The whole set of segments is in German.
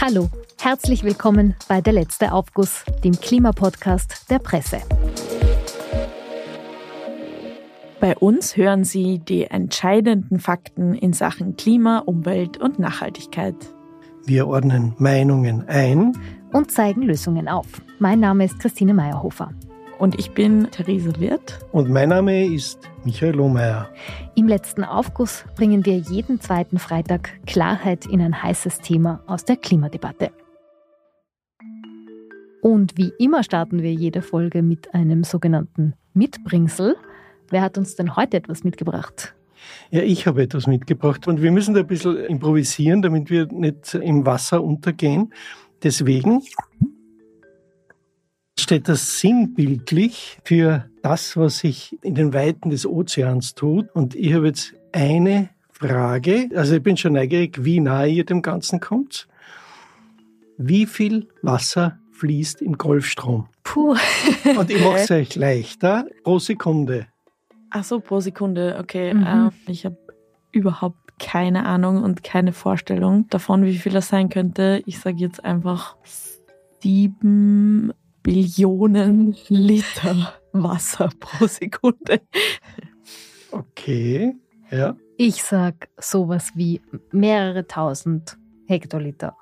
Hallo, herzlich willkommen bei Der letzte Aufguss, dem Klimapodcast der Presse. Bei uns hören Sie die entscheidenden Fakten in Sachen Klima, Umwelt und Nachhaltigkeit. Wir ordnen Meinungen ein und zeigen Lösungen auf. Mein Name ist Christine Meyerhofer. Und ich bin Therese Wirth. Und mein Name ist Michael Lohmeier. Im letzten Aufguss bringen wir jeden zweiten Freitag Klarheit in ein heißes Thema aus der Klimadebatte. Und wie immer starten wir jede Folge mit einem sogenannten Mitbringsel. Wer hat uns denn heute etwas mitgebracht? Ja, ich habe etwas mitgebracht und wir müssen da ein bisschen improvisieren, damit wir nicht im Wasser untergehen. Deswegen steht das sinnbildlich für das, was sich in den Weiten des Ozeans tut. Und ich habe jetzt eine Frage, also ich bin schon neugierig, wie nahe ihr dem Ganzen kommt. Wie viel Wasser fließt im Golfstrom? Puh. Und ich mache es euch leichter pro Sekunde. Ach so, pro Sekunde, okay. Mhm. Äh, ich habe überhaupt keine Ahnung und keine Vorstellung davon, wie viel das sein könnte. Ich sage jetzt einfach sieben Billionen Liter Wasser pro Sekunde. Okay, ja. Ich sag sowas wie mehrere tausend Hektoliter.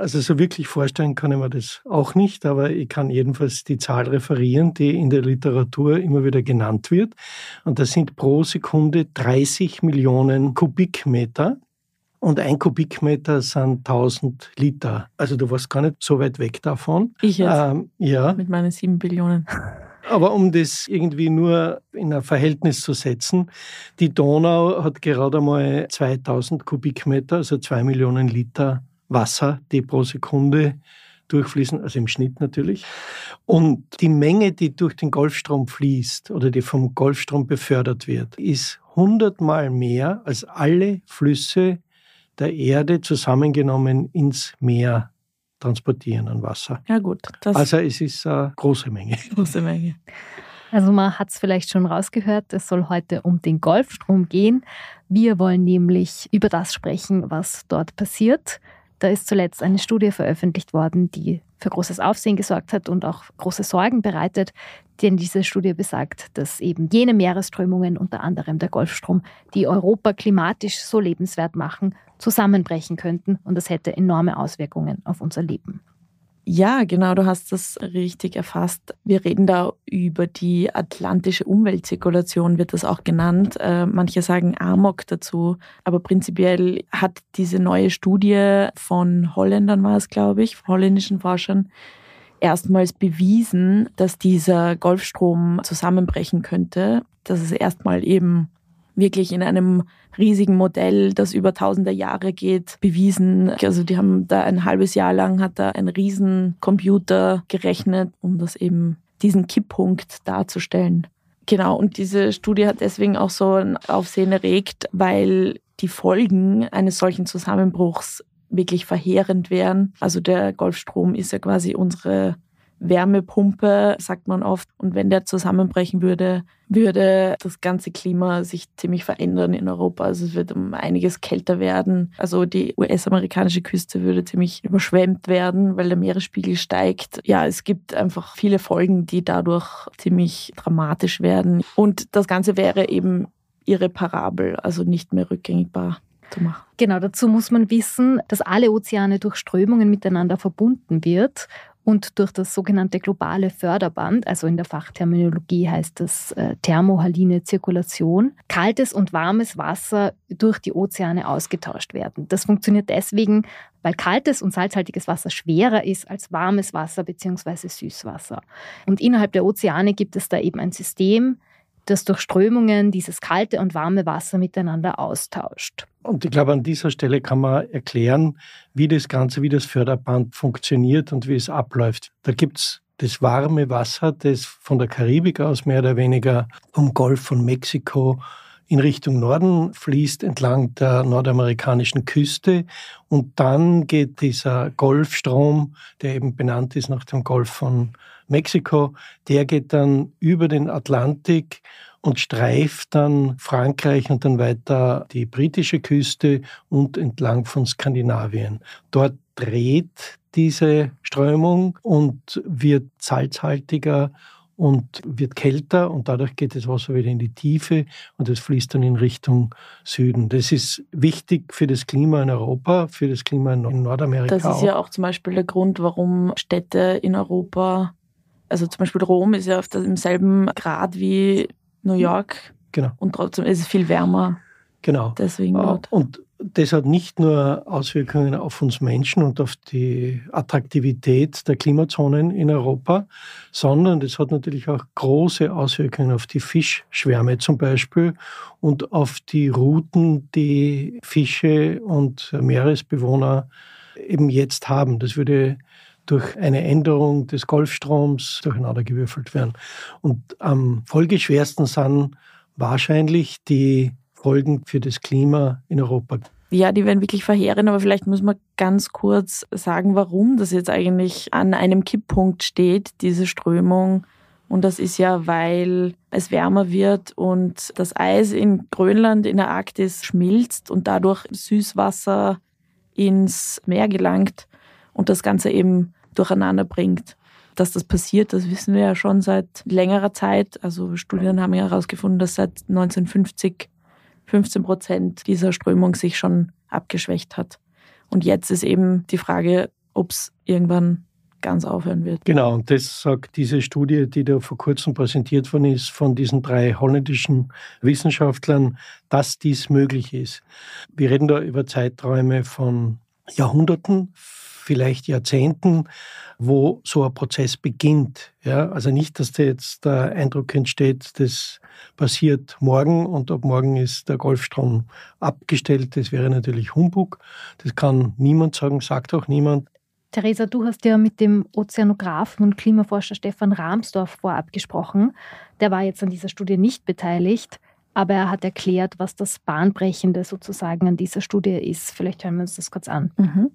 Also so wirklich vorstellen kann ich mir das auch nicht, aber ich kann jedenfalls die Zahl referieren, die in der Literatur immer wieder genannt wird. Und das sind pro Sekunde 30 Millionen Kubikmeter. Und ein Kubikmeter sind 1000 Liter. Also du warst gar nicht so weit weg davon. Ich jetzt? Ähm, ja. Mit meinen 7 Billionen. Aber um das irgendwie nur in ein Verhältnis zu setzen, die Donau hat gerade mal 2000 Kubikmeter, also 2 Millionen Liter Wasser, die pro Sekunde durchfließen, also im Schnitt natürlich. Und die Menge, die durch den Golfstrom fließt oder die vom Golfstrom befördert wird, ist hundertmal mehr als alle Flüsse der Erde zusammengenommen ins Meer transportieren an Wasser. Ja gut. also es ist eine große Menge. Große Menge. Also man hat es vielleicht schon rausgehört, es soll heute um den Golfstrom gehen. Wir wollen nämlich über das sprechen, was dort passiert. Da ist zuletzt eine Studie veröffentlicht worden, die für großes Aufsehen gesorgt hat und auch große Sorgen bereitet. Denn diese Studie besagt, dass eben jene Meeresströmungen, unter anderem der Golfstrom, die Europa klimatisch so lebenswert machen, zusammenbrechen könnten. Und das hätte enorme Auswirkungen auf unser Leben. Ja, genau, du hast das richtig erfasst. Wir reden da über die atlantische Umweltzirkulation, wird das auch genannt. Äh, manche sagen Amok dazu, aber prinzipiell hat diese neue Studie von Holländern war es, glaube ich, holländischen Forschern, erstmals bewiesen, dass dieser Golfstrom zusammenbrechen könnte. Dass es erstmal eben wirklich in einem riesigen Modell, das über tausende Jahre geht, bewiesen. Also die haben da ein halbes Jahr lang hat da ein Riesencomputer gerechnet, um das eben diesen Kipppunkt darzustellen. Genau, und diese Studie hat deswegen auch so ein Aufsehen erregt, weil die Folgen eines solchen Zusammenbruchs wirklich verheerend wären. Also der Golfstrom ist ja quasi unsere Wärmepumpe, sagt man oft. Und wenn der zusammenbrechen würde, würde das ganze Klima sich ziemlich verändern in Europa. Also es wird um einiges kälter werden. Also die US-amerikanische Küste würde ziemlich überschwemmt werden, weil der Meeresspiegel steigt. Ja, es gibt einfach viele Folgen, die dadurch ziemlich dramatisch werden. Und das Ganze wäre eben irreparabel, also nicht mehr rückgängigbar. Genau, dazu muss man wissen, dass alle Ozeane durch Strömungen miteinander verbunden wird und durch das sogenannte globale Förderband, also in der Fachterminologie heißt das äh, thermohaline Zirkulation, kaltes und warmes Wasser durch die Ozeane ausgetauscht werden. Das funktioniert deswegen, weil kaltes und salzhaltiges Wasser schwerer ist als warmes Wasser bzw. Süßwasser. Und innerhalb der Ozeane gibt es da eben ein System, das durch Strömungen dieses kalte und warme Wasser miteinander austauscht. Und ich glaube, an dieser Stelle kann man erklären, wie das Ganze, wie das Förderband funktioniert und wie es abläuft. Da gibt es das warme Wasser, das von der Karibik aus mehr oder weniger vom Golf von Mexiko in Richtung Norden, fließt entlang der nordamerikanischen Küste und dann geht dieser Golfstrom, der eben benannt ist nach dem Golf von Mexiko, der geht dann über den Atlantik und streift dann Frankreich und dann weiter die britische Küste und entlang von Skandinavien. Dort dreht diese Strömung und wird salzhaltiger und wird kälter und dadurch geht das Wasser wieder in die Tiefe und es fließt dann in Richtung Süden. Das ist wichtig für das Klima in Europa, für das Klima in Nordamerika. Das ist auch. ja auch zum Beispiel der Grund, warum Städte in Europa, also zum Beispiel Rom ist ja auf dem selben Grad wie New York. Genau. Und trotzdem ist es viel wärmer. Genau. Deswegen dort. Und das hat nicht nur Auswirkungen auf uns Menschen und auf die Attraktivität der Klimazonen in Europa, sondern das hat natürlich auch große Auswirkungen auf die Fischschwärme zum Beispiel und auf die Routen, die Fische und Meeresbewohner eben jetzt haben. Das würde durch eine Änderung des Golfstroms durcheinandergewürfelt werden. Und am folgeschwersten sind wahrscheinlich die Folgen für das Klima in Europa. Ja, die werden wirklich verheerend, aber vielleicht muss man ganz kurz sagen, warum das jetzt eigentlich an einem Kipppunkt steht, diese Strömung. Und das ist ja, weil es wärmer wird und das Eis in Grönland, in der Arktis schmilzt und dadurch Süßwasser ins Meer gelangt und das Ganze eben durcheinander bringt. Dass das passiert, das wissen wir ja schon seit längerer Zeit. Also Studien haben ja herausgefunden, dass seit 1950 15 Prozent dieser Strömung sich schon abgeschwächt hat. Und jetzt ist eben die Frage, ob es irgendwann ganz aufhören wird. Genau, und das sagt diese Studie, die da vor kurzem präsentiert worden ist von diesen drei holländischen Wissenschaftlern, dass dies möglich ist. Wir reden da über Zeiträume von Jahrhunderten, vielleicht Jahrzehnten, wo so ein Prozess beginnt. Ja, also nicht, dass da jetzt der Eindruck entsteht, das passiert morgen und ab morgen ist der Golfstrom abgestellt. Das wäre natürlich Humbug. Das kann niemand sagen, sagt auch niemand. Theresa, du hast ja mit dem Ozeanographen und Klimaforscher Stefan Rahmsdorf vorab gesprochen. Der war jetzt an dieser Studie nicht beteiligt, aber er hat erklärt, was das Bahnbrechende sozusagen an dieser Studie ist. Vielleicht hören wir uns das kurz an. Mhm.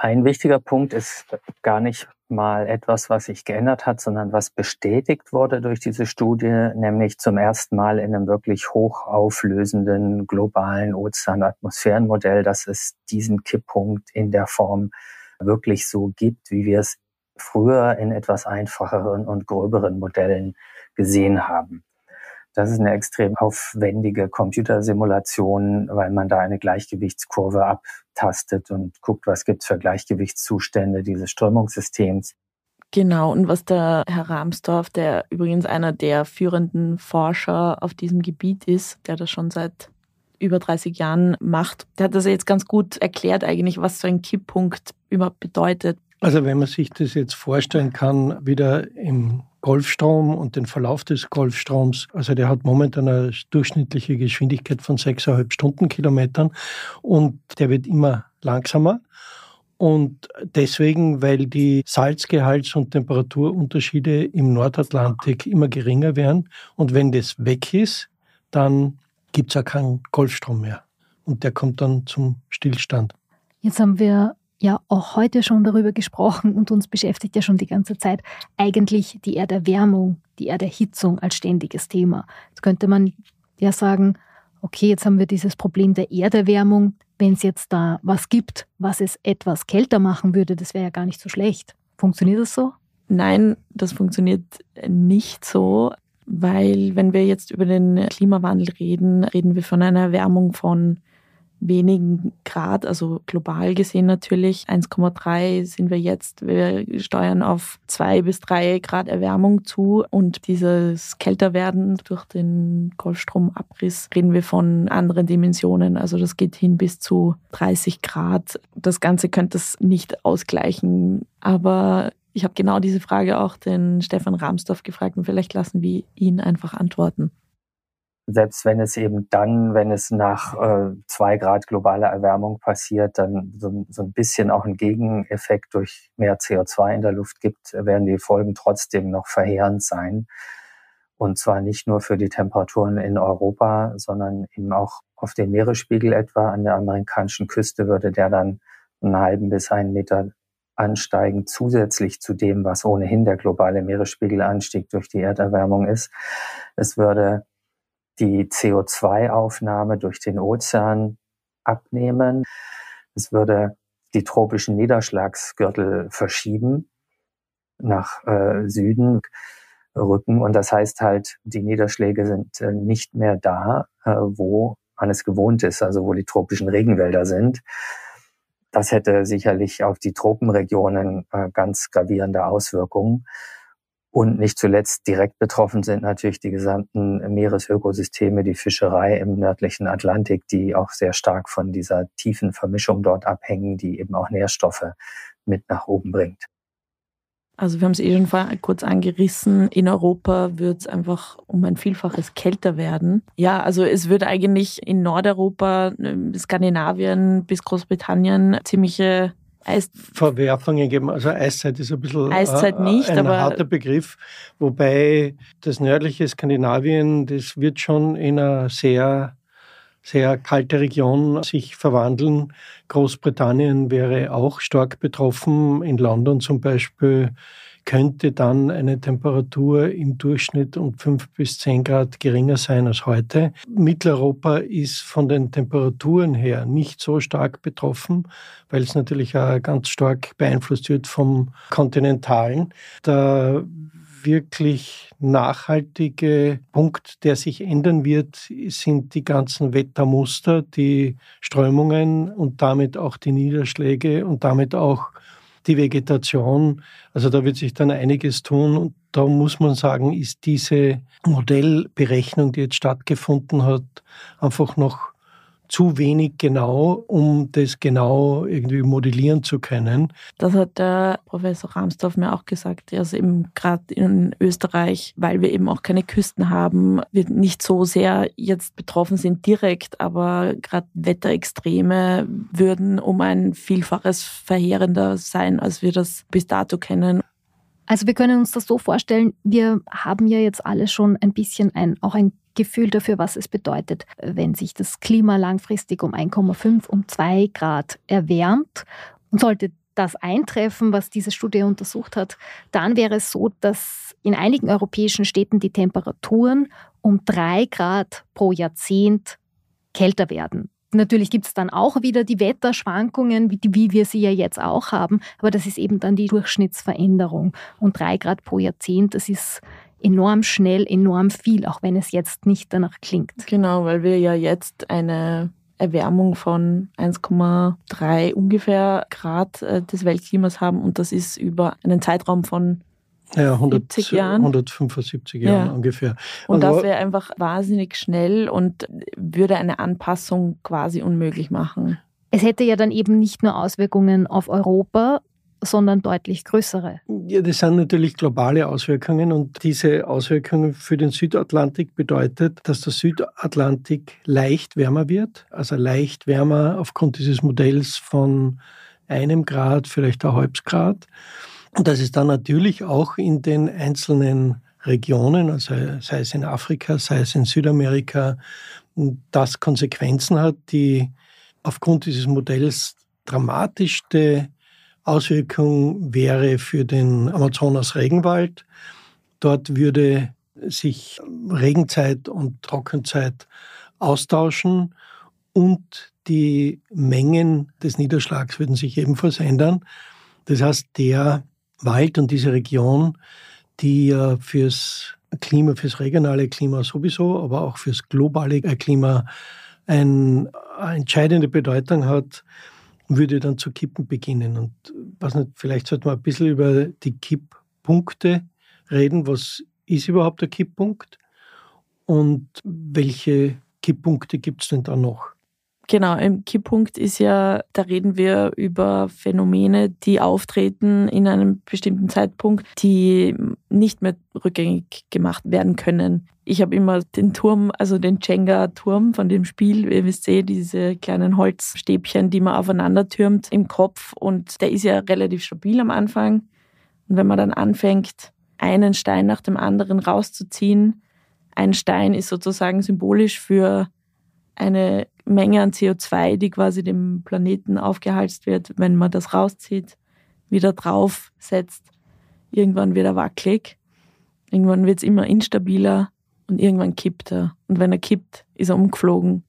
Ein wichtiger Punkt ist gar nicht mal etwas, was sich geändert hat, sondern was bestätigt wurde durch diese Studie, nämlich zum ersten Mal in einem wirklich hochauflösenden globalen Ozeanatmosphärenmodell, dass es diesen Kipppunkt in der Form wirklich so gibt, wie wir es früher in etwas einfacheren und gröberen Modellen gesehen haben. Das ist eine extrem aufwendige Computersimulation, weil man da eine Gleichgewichtskurve abtastet und guckt, was gibt es für Gleichgewichtszustände dieses Strömungssystems. Genau, und was der Herr Ramsdorf, der übrigens einer der führenden Forscher auf diesem Gebiet ist, der das schon seit über 30 Jahren macht, der hat das jetzt ganz gut erklärt eigentlich, was so ein Kipppunkt überhaupt bedeutet. Also wenn man sich das jetzt vorstellen kann, wieder im Golfstrom und den Verlauf des Golfstroms. Also der hat momentan eine durchschnittliche Geschwindigkeit von 6,5 Stundenkilometern und der wird immer langsamer. Und deswegen, weil die Salzgehalts- und Temperaturunterschiede im Nordatlantik immer geringer werden. Und wenn das weg ist, dann gibt es auch keinen Golfstrom mehr. Und der kommt dann zum Stillstand. Jetzt haben wir ja auch heute schon darüber gesprochen und uns beschäftigt ja schon die ganze Zeit eigentlich die Erderwärmung, die Erderhitzung als ständiges Thema. Jetzt könnte man ja sagen, okay, jetzt haben wir dieses Problem der Erderwärmung. Wenn es jetzt da was gibt, was es etwas kälter machen würde, das wäre ja gar nicht so schlecht. Funktioniert das so? Nein, das funktioniert nicht so, weil wenn wir jetzt über den Klimawandel reden, reden wir von einer Erwärmung von wenigen Grad, also global gesehen natürlich. 1,3 sind wir jetzt. Wir steuern auf zwei bis drei Grad Erwärmung zu und dieses Kälterwerden durch den Golfstromabriss reden wir von anderen Dimensionen. Also das geht hin bis zu 30 Grad. Das Ganze könnte es nicht ausgleichen, aber ich habe genau diese Frage auch den Stefan Ramsdorf gefragt und vielleicht lassen wir ihn einfach antworten selbst wenn es eben dann, wenn es nach äh, zwei Grad globaler Erwärmung passiert, dann so, so ein bisschen auch ein Gegeneffekt durch mehr CO2 in der Luft gibt, werden die Folgen trotzdem noch verheerend sein. Und zwar nicht nur für die Temperaturen in Europa, sondern eben auch auf den Meeresspiegel etwa. An der amerikanischen Küste würde der dann einen halben bis einen Meter ansteigen, zusätzlich zu dem, was ohnehin der globale Meeresspiegelanstieg durch die Erderwärmung ist. Es würde die CO2-Aufnahme durch den Ozean abnehmen. Es würde die tropischen Niederschlagsgürtel verschieben nach äh, Süden rücken. Und das heißt halt, die Niederschläge sind äh, nicht mehr da, äh, wo man es gewohnt ist, also wo die tropischen Regenwälder sind. Das hätte sicherlich auf die Tropenregionen äh, ganz gravierende Auswirkungen. Und nicht zuletzt direkt betroffen sind natürlich die gesamten Meeresökosysteme, die Fischerei im nördlichen Atlantik, die auch sehr stark von dieser tiefen Vermischung dort abhängen, die eben auch Nährstoffe mit nach oben bringt. Also wir haben es eh schon kurz angerissen. In Europa wird es einfach um ein Vielfaches kälter werden. Ja, also es wird eigentlich in Nordeuropa, ähm, Skandinavien bis Großbritannien ziemliche Eis Verwerfungen geben. Also Eiszeit ist ein bisschen Eiszeit nicht, ein harter Begriff. Wobei das nördliche Skandinavien, das wird schon in einer sehr sehr kalte Region sich verwandeln. Großbritannien wäre auch stark betroffen. In London zum Beispiel könnte dann eine Temperatur im Durchschnitt um fünf bis zehn Grad geringer sein als heute. Mitteleuropa ist von den Temperaturen her nicht so stark betroffen, weil es natürlich auch ganz stark beeinflusst wird vom Kontinentalen. Da wirklich nachhaltige Punkt, der sich ändern wird, sind die ganzen Wettermuster, die Strömungen und damit auch die Niederschläge und damit auch die Vegetation. Also da wird sich dann einiges tun und da muss man sagen, ist diese Modellberechnung, die jetzt stattgefunden hat, einfach noch zu wenig genau, um das genau irgendwie modellieren zu können. Das hat der Professor Ramsdorf mir auch gesagt. Also eben gerade in Österreich, weil wir eben auch keine Küsten haben, wir nicht so sehr jetzt betroffen sind direkt, aber gerade Wetterextreme würden um ein Vielfaches verheerender sein, als wir das bis dato kennen. Also wir können uns das so vorstellen, wir haben ja jetzt alle schon ein bisschen ein, auch ein Gefühl dafür, was es bedeutet, wenn sich das Klima langfristig um 1,5, um 2 Grad erwärmt. Und sollte das eintreffen, was diese Studie untersucht hat, dann wäre es so, dass in einigen europäischen Städten die Temperaturen um 3 Grad pro Jahrzehnt kälter werden. Natürlich gibt es dann auch wieder die Wetterschwankungen, wie, wie, wir sie ja jetzt auch haben, aber das ist eben dann die Durchschnittsveränderung. Und drei Grad pro Jahrzehnt, das ist enorm schnell, enorm viel, auch wenn es jetzt nicht danach klingt. Genau, weil wir ja jetzt eine Erwärmung von 1,3 ungefähr Grad äh, des Weltklimas haben und das ist über einen Zeitraum von ja, 100, 70 Jahren. 175 Jahren ja. ungefähr. Und also, das wäre einfach wahnsinnig schnell und würde eine Anpassung quasi unmöglich machen. Es hätte ja dann eben nicht nur Auswirkungen auf Europa, sondern deutlich größere. Ja, das sind natürlich globale Auswirkungen und diese Auswirkungen für den Südatlantik bedeutet, dass der Südatlantik leicht wärmer wird, also leicht wärmer aufgrund dieses Modells von einem Grad, vielleicht ein halbes Grad. Und dass es dann natürlich auch in den einzelnen Regionen, also sei es in Afrika, sei es in Südamerika, das Konsequenzen hat, die aufgrund dieses Modells dramatischste Auswirkung wäre für den Amazonas-Regenwald. Dort würde sich Regenzeit und Trockenzeit austauschen und die Mengen des Niederschlags würden sich ebenfalls ändern. Das heißt, der Wald und diese Region, die ja fürs Klima, fürs regionale Klima sowieso, aber auch fürs globale Klima eine entscheidende Bedeutung hat, würde dann zu kippen beginnen. Und was nicht, vielleicht sollte man ein bisschen über die Kipppunkte reden. Was ist überhaupt der Kipppunkt? Und welche Kipppunkte gibt es denn da noch? Genau, ein Kipppunkt ist ja, da reden wir über Phänomene, die auftreten in einem bestimmten Zeitpunkt, die nicht mehr rückgängig gemacht werden können. Ich habe immer den Turm, also den Jenga-Turm von dem Spiel, ihr wisst eh, diese kleinen Holzstäbchen, die man aufeinander türmt im Kopf und der ist ja relativ stabil am Anfang. Und wenn man dann anfängt, einen Stein nach dem anderen rauszuziehen, ein Stein ist sozusagen symbolisch für eine Menge an CO2, die quasi dem Planeten aufgehalst wird, wenn man das rauszieht, wieder draufsetzt. Irgendwann wird er wackelig, irgendwann wird es immer instabiler und irgendwann kippt er. Und wenn er kippt, ist er umgeflogen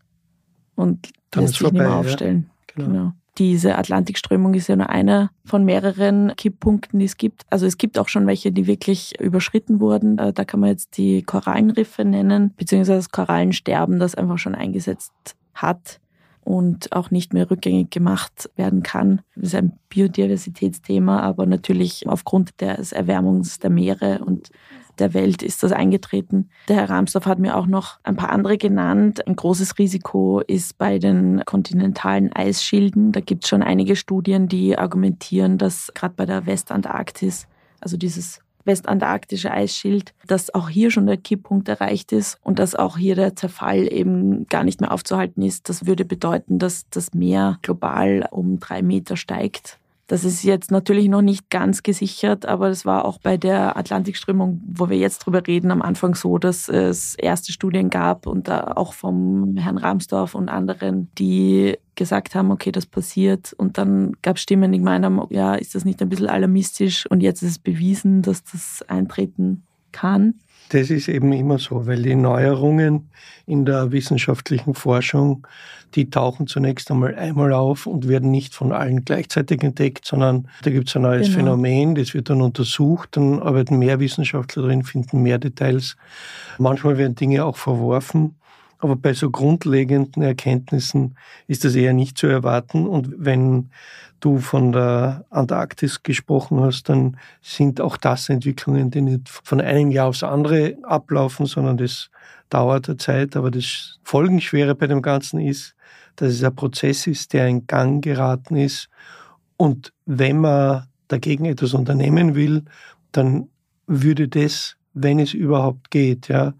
und Dann lässt sich vorbei, nicht mehr aufstellen. Ja. Genau. genau. Diese Atlantikströmung ist ja nur einer von mehreren Kipppunkten, die es gibt. Also es gibt auch schon welche, die wirklich überschritten wurden. Äh, da kann man jetzt die Korallenriffe nennen, beziehungsweise das Korallensterben, das einfach schon eingesetzt hat und auch nicht mehr rückgängig gemacht werden kann. Das ist ein Biodiversitätsthema, aber natürlich aufgrund des Erwärmungs der Meere und der Welt ist das eingetreten. Der Herr Ramsdorf hat mir auch noch ein paar andere genannt. Ein großes Risiko ist bei den kontinentalen Eisschilden. Da gibt es schon einige Studien, die argumentieren, dass gerade bei der Westantarktis, also dieses westantarktische Eisschild, dass auch hier schon der Kipppunkt erreicht ist und dass auch hier der Zerfall eben gar nicht mehr aufzuhalten ist. Das würde bedeuten, dass das Meer global um drei Meter steigt. Das ist jetzt natürlich noch nicht ganz gesichert, aber es war auch bei der Atlantikströmung, wo wir jetzt drüber reden, am Anfang so, dass es erste Studien gab und auch vom Herrn Ramsdorf und anderen, die gesagt haben, okay, das passiert. Und dann gab es Stimmen, die gemeint haben, ja, ist das nicht ein bisschen alarmistisch? Und jetzt ist es bewiesen, dass das eintreten kann. Das ist eben immer so, weil die Neuerungen in der wissenschaftlichen Forschung, die tauchen zunächst einmal einmal auf und werden nicht von allen gleichzeitig entdeckt, sondern da gibt es ein neues genau. Phänomen, das wird dann untersucht, dann arbeiten mehr Wissenschaftler drin, finden mehr Details. Manchmal werden Dinge auch verworfen. Aber bei so grundlegenden Erkenntnissen ist das eher nicht zu erwarten. Und wenn du von der Antarktis gesprochen hast, dann sind auch das Entwicklungen, die nicht von einem Jahr aufs andere ablaufen, sondern das dauert eine Zeit. Aber das Folgenschwere bei dem Ganzen ist, dass es ein Prozess ist, der in Gang geraten ist. Und wenn man dagegen etwas unternehmen will, dann würde das, wenn es überhaupt geht, ja,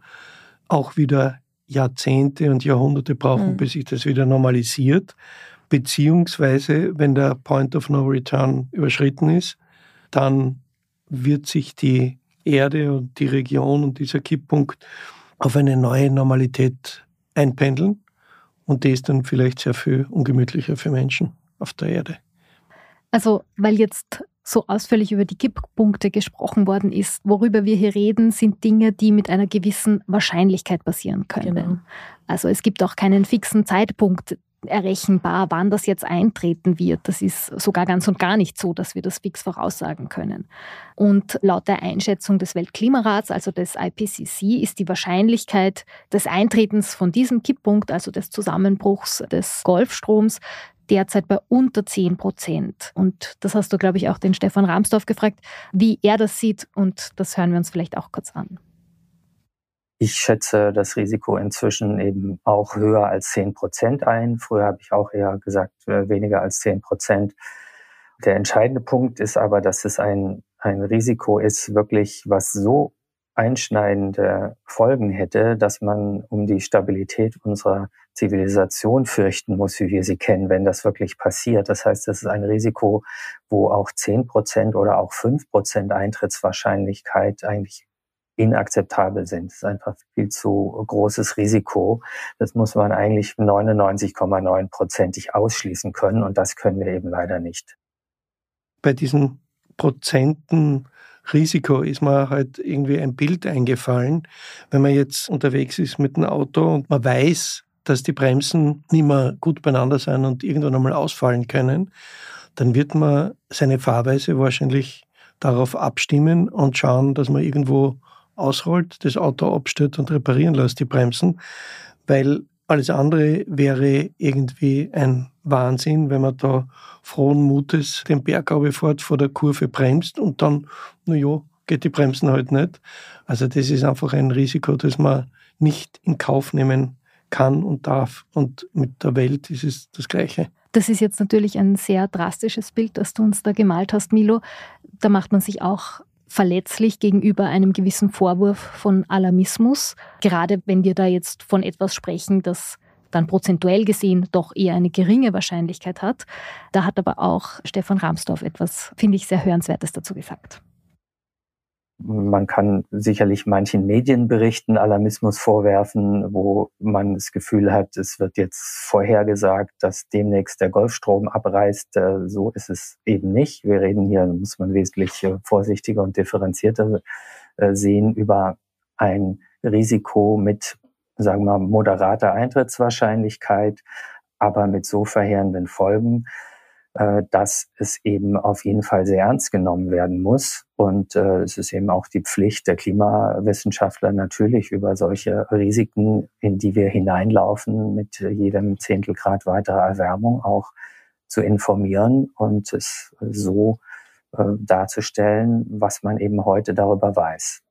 auch wieder Jahrzehnte und Jahrhunderte brauchen, mhm. bis sich das wieder normalisiert. Beziehungsweise, wenn der Point of No Return überschritten ist, dann wird sich die Erde und die Region und dieser Kipppunkt auf eine neue Normalität einpendeln. Und die ist dann vielleicht sehr viel ungemütlicher für Menschen auf der Erde. Also, weil jetzt so ausführlich über die Kipppunkte gesprochen worden ist. Worüber wir hier reden, sind Dinge, die mit einer gewissen Wahrscheinlichkeit passieren können. Genau. Also es gibt auch keinen fixen Zeitpunkt errechenbar, wann das jetzt eintreten wird. Das ist sogar ganz und gar nicht so, dass wir das fix voraussagen können. Und laut der Einschätzung des Weltklimarats, also des IPCC, ist die Wahrscheinlichkeit des Eintretens von diesem Kipppunkt, also des Zusammenbruchs des Golfstroms, derzeit bei unter 10 Prozent. Und das hast du, glaube ich, auch den Stefan Ramsdorf gefragt, wie er das sieht. Und das hören wir uns vielleicht auch kurz an. Ich schätze das Risiko inzwischen eben auch höher als 10 Prozent ein. Früher habe ich auch eher gesagt, äh, weniger als 10 Prozent. Der entscheidende Punkt ist aber, dass es ein, ein Risiko ist, wirklich, was so einschneidende Folgen hätte, dass man um die Stabilität unserer Zivilisation fürchten muss, wie wir sie kennen, wenn das wirklich passiert. Das heißt, das ist ein Risiko, wo auch zehn Prozent oder auch fünf Prozent Eintrittswahrscheinlichkeit eigentlich inakzeptabel sind. Das ist einfach viel zu großes Risiko. Das muss man eigentlich 99,9 prozentig ausschließen können und das können wir eben leider nicht. Bei diesen Prozenten Risiko ist mir halt irgendwie ein Bild eingefallen. Wenn man jetzt unterwegs ist mit dem Auto und man weiß, dass die Bremsen nicht mehr gut beieinander sein und irgendwann einmal ausfallen können, dann wird man seine Fahrweise wahrscheinlich darauf abstimmen und schauen, dass man irgendwo ausrollt, das Auto abstellt und reparieren lässt, die Bremsen, weil alles andere wäre irgendwie ein Wahnsinn, wenn man da frohen Mutes den Berg fährt, vor der Kurve bremst und dann, na ja, geht die Bremsen halt nicht. Also das ist einfach ein Risiko, das man nicht in Kauf nehmen kann und darf. Und mit der Welt ist es das Gleiche. Das ist jetzt natürlich ein sehr drastisches Bild, das du uns da gemalt hast, Milo. Da macht man sich auch verletzlich gegenüber einem gewissen Vorwurf von Alarmismus, gerade wenn wir da jetzt von etwas sprechen, das dann prozentuell gesehen doch eher eine geringe Wahrscheinlichkeit hat. Da hat aber auch Stefan Ramsdorf etwas, finde ich, sehr Hörenswertes dazu gesagt. Man kann sicherlich manchen Medienberichten Alarmismus vorwerfen, wo man das Gefühl hat, es wird jetzt vorhergesagt, dass demnächst der Golfstrom abreißt. Äh, so ist es eben nicht. Wir reden hier, muss man wesentlich äh, vorsichtiger und differenzierter äh, sehen, über ein Risiko mit, sagen wir mal, moderater Eintrittswahrscheinlichkeit, aber mit so verheerenden Folgen, dass es eben auf jeden Fall sehr ernst genommen werden muss. Und äh, es ist eben auch die Pflicht der Klimawissenschaftler natürlich über solche Risiken, in die wir hineinlaufen, mit jedem Zehntelgrad weiterer Erwärmung auch zu informieren und es so äh, darzustellen, was man eben heute darüber weiß.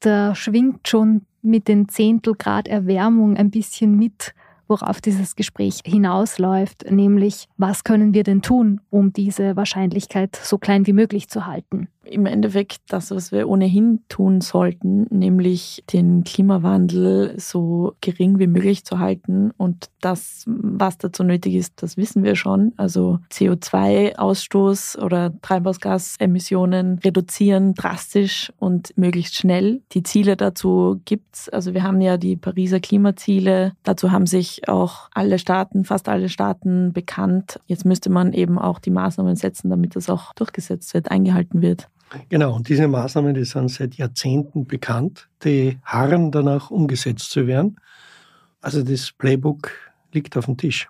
Da schwingt schon mit den Zehntelgrad Erwärmung ein bisschen mit worauf dieses Gespräch hinausläuft, nämlich was können wir denn tun, um diese Wahrscheinlichkeit so klein wie möglich zu halten im Endeffekt das, was wir ohnehin tun sollten, nämlich den Klimawandel so gering wie möglich zu halten. Und das, was dazu nötig ist, das wissen wir schon. Also CO2-Ausstoß oder Treibhausgasemissionen reduzieren drastisch und möglichst schnell. Die Ziele dazu gibt's. Also wir haben ja die Pariser Klimaziele. Dazu haben sich auch alle Staaten, fast alle Staaten bekannt. Jetzt müsste man eben auch die Maßnahmen setzen, damit das auch durchgesetzt wird, eingehalten wird. Genau, und diese Maßnahmen, die sind seit Jahrzehnten bekannt, die harren danach umgesetzt zu werden. Also das Playbook liegt auf dem Tisch.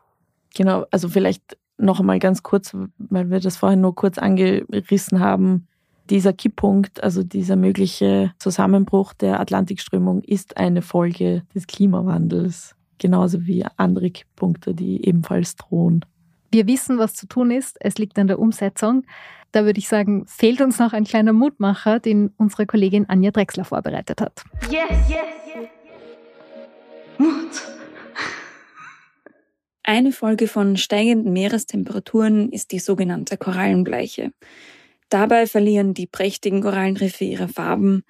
Genau, also vielleicht noch einmal ganz kurz, weil wir das vorhin nur kurz angerissen haben. Dieser Kipppunkt, also dieser mögliche Zusammenbruch der Atlantikströmung ist eine Folge des Klimawandels, genauso wie andere Kipppunkte, die ebenfalls drohen. Wir wissen, was zu tun ist. Es liegt an der Umsetzung. Da würde ich sagen, fehlt uns noch ein kleiner Mutmacher, den unsere Kollegin Anja Drexler vorbereitet hat. Yes, yes, yes. Mut. Eine Folge von steigenden Meerestemperaturen ist die sogenannte Korallenbleiche. Dabei verlieren die prächtigen Korallenriffe ihre Farben,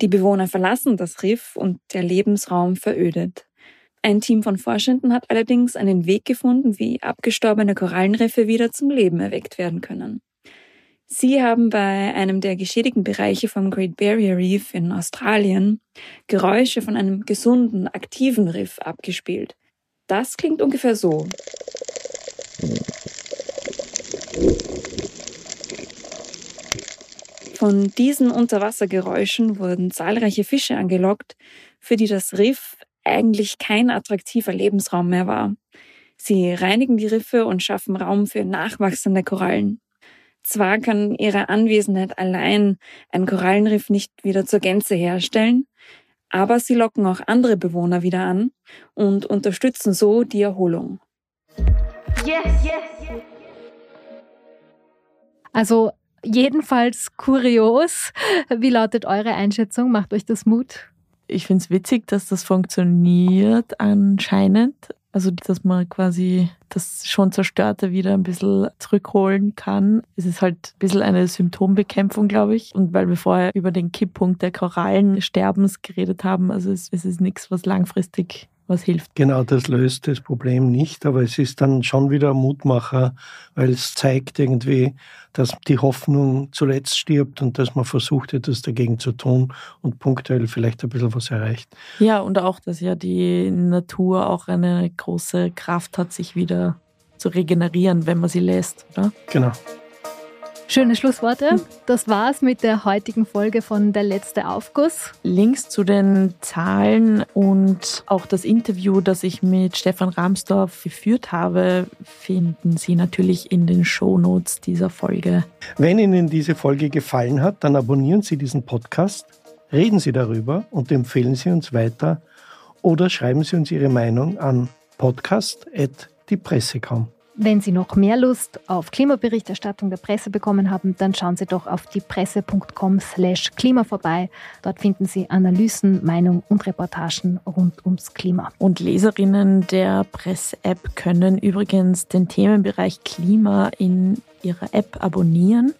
die Bewohner verlassen das Riff und der Lebensraum verödet. Ein Team von Forschenden hat allerdings einen Weg gefunden, wie abgestorbene Korallenriffe wieder zum Leben erweckt werden können. Sie haben bei einem der geschädigten Bereiche vom Great Barrier Reef in Australien Geräusche von einem gesunden, aktiven Riff abgespielt. Das klingt ungefähr so. Von diesen Unterwassergeräuschen wurden zahlreiche Fische angelockt, für die das Riff eigentlich kein attraktiver Lebensraum mehr war. Sie reinigen die Riffe und schaffen Raum für nachwachsende Korallen. Zwar kann ihre Anwesenheit allein ein Korallenriff nicht wieder zur Gänze herstellen, aber sie locken auch andere Bewohner wieder an und unterstützen so die Erholung. Yes, yes, yes. Also jedenfalls kurios. Wie lautet eure Einschätzung? Macht euch das Mut? Ich finde es witzig, dass das funktioniert anscheinend. Also, dass man quasi das schon Zerstörte wieder ein bisschen zurückholen kann. Es ist halt ein bisschen eine Symptombekämpfung, glaube ich. Und weil wir vorher über den Kipppunkt der Korallensterbens geredet haben, also es, es ist nichts, was langfristig was hilft. Genau, das löst das Problem nicht, aber es ist dann schon wieder ein Mutmacher, weil es zeigt irgendwie, dass die Hoffnung zuletzt stirbt und dass man versucht, etwas dagegen zu tun und punktuell vielleicht ein bisschen was erreicht. Ja, und auch, dass ja die Natur auch eine große Kraft hat, sich wieder zu regenerieren, wenn man sie lässt, oder? Genau. Schöne Schlussworte. Das war's mit der heutigen Folge von Der letzte Aufguss. Links zu den Zahlen und auch das Interview, das ich mit Stefan Ramsdorf geführt habe, finden Sie natürlich in den Shownotes dieser Folge. Wenn Ihnen diese Folge gefallen hat, dann abonnieren Sie diesen Podcast, reden Sie darüber und empfehlen Sie uns weiter oder schreiben Sie uns Ihre Meinung an podcast.diepresse.com. Wenn Sie noch mehr Lust auf Klimaberichterstattung der Presse bekommen haben, dann schauen Sie doch auf diepresse.com/slash Klima vorbei. Dort finden Sie Analysen, Meinungen und Reportagen rund ums Klima. Und Leserinnen der Presse-App können übrigens den Themenbereich Klima in ihrer App abonnieren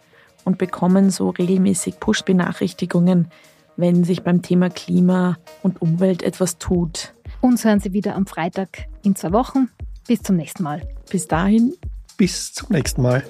und bekommen so regelmäßig Push-Benachrichtigungen, wenn sich beim Thema Klima und Umwelt etwas tut. Uns hören Sie wieder am Freitag in zwei Wochen. Bis zum nächsten Mal. Bis dahin. Bis zum nächsten Mal.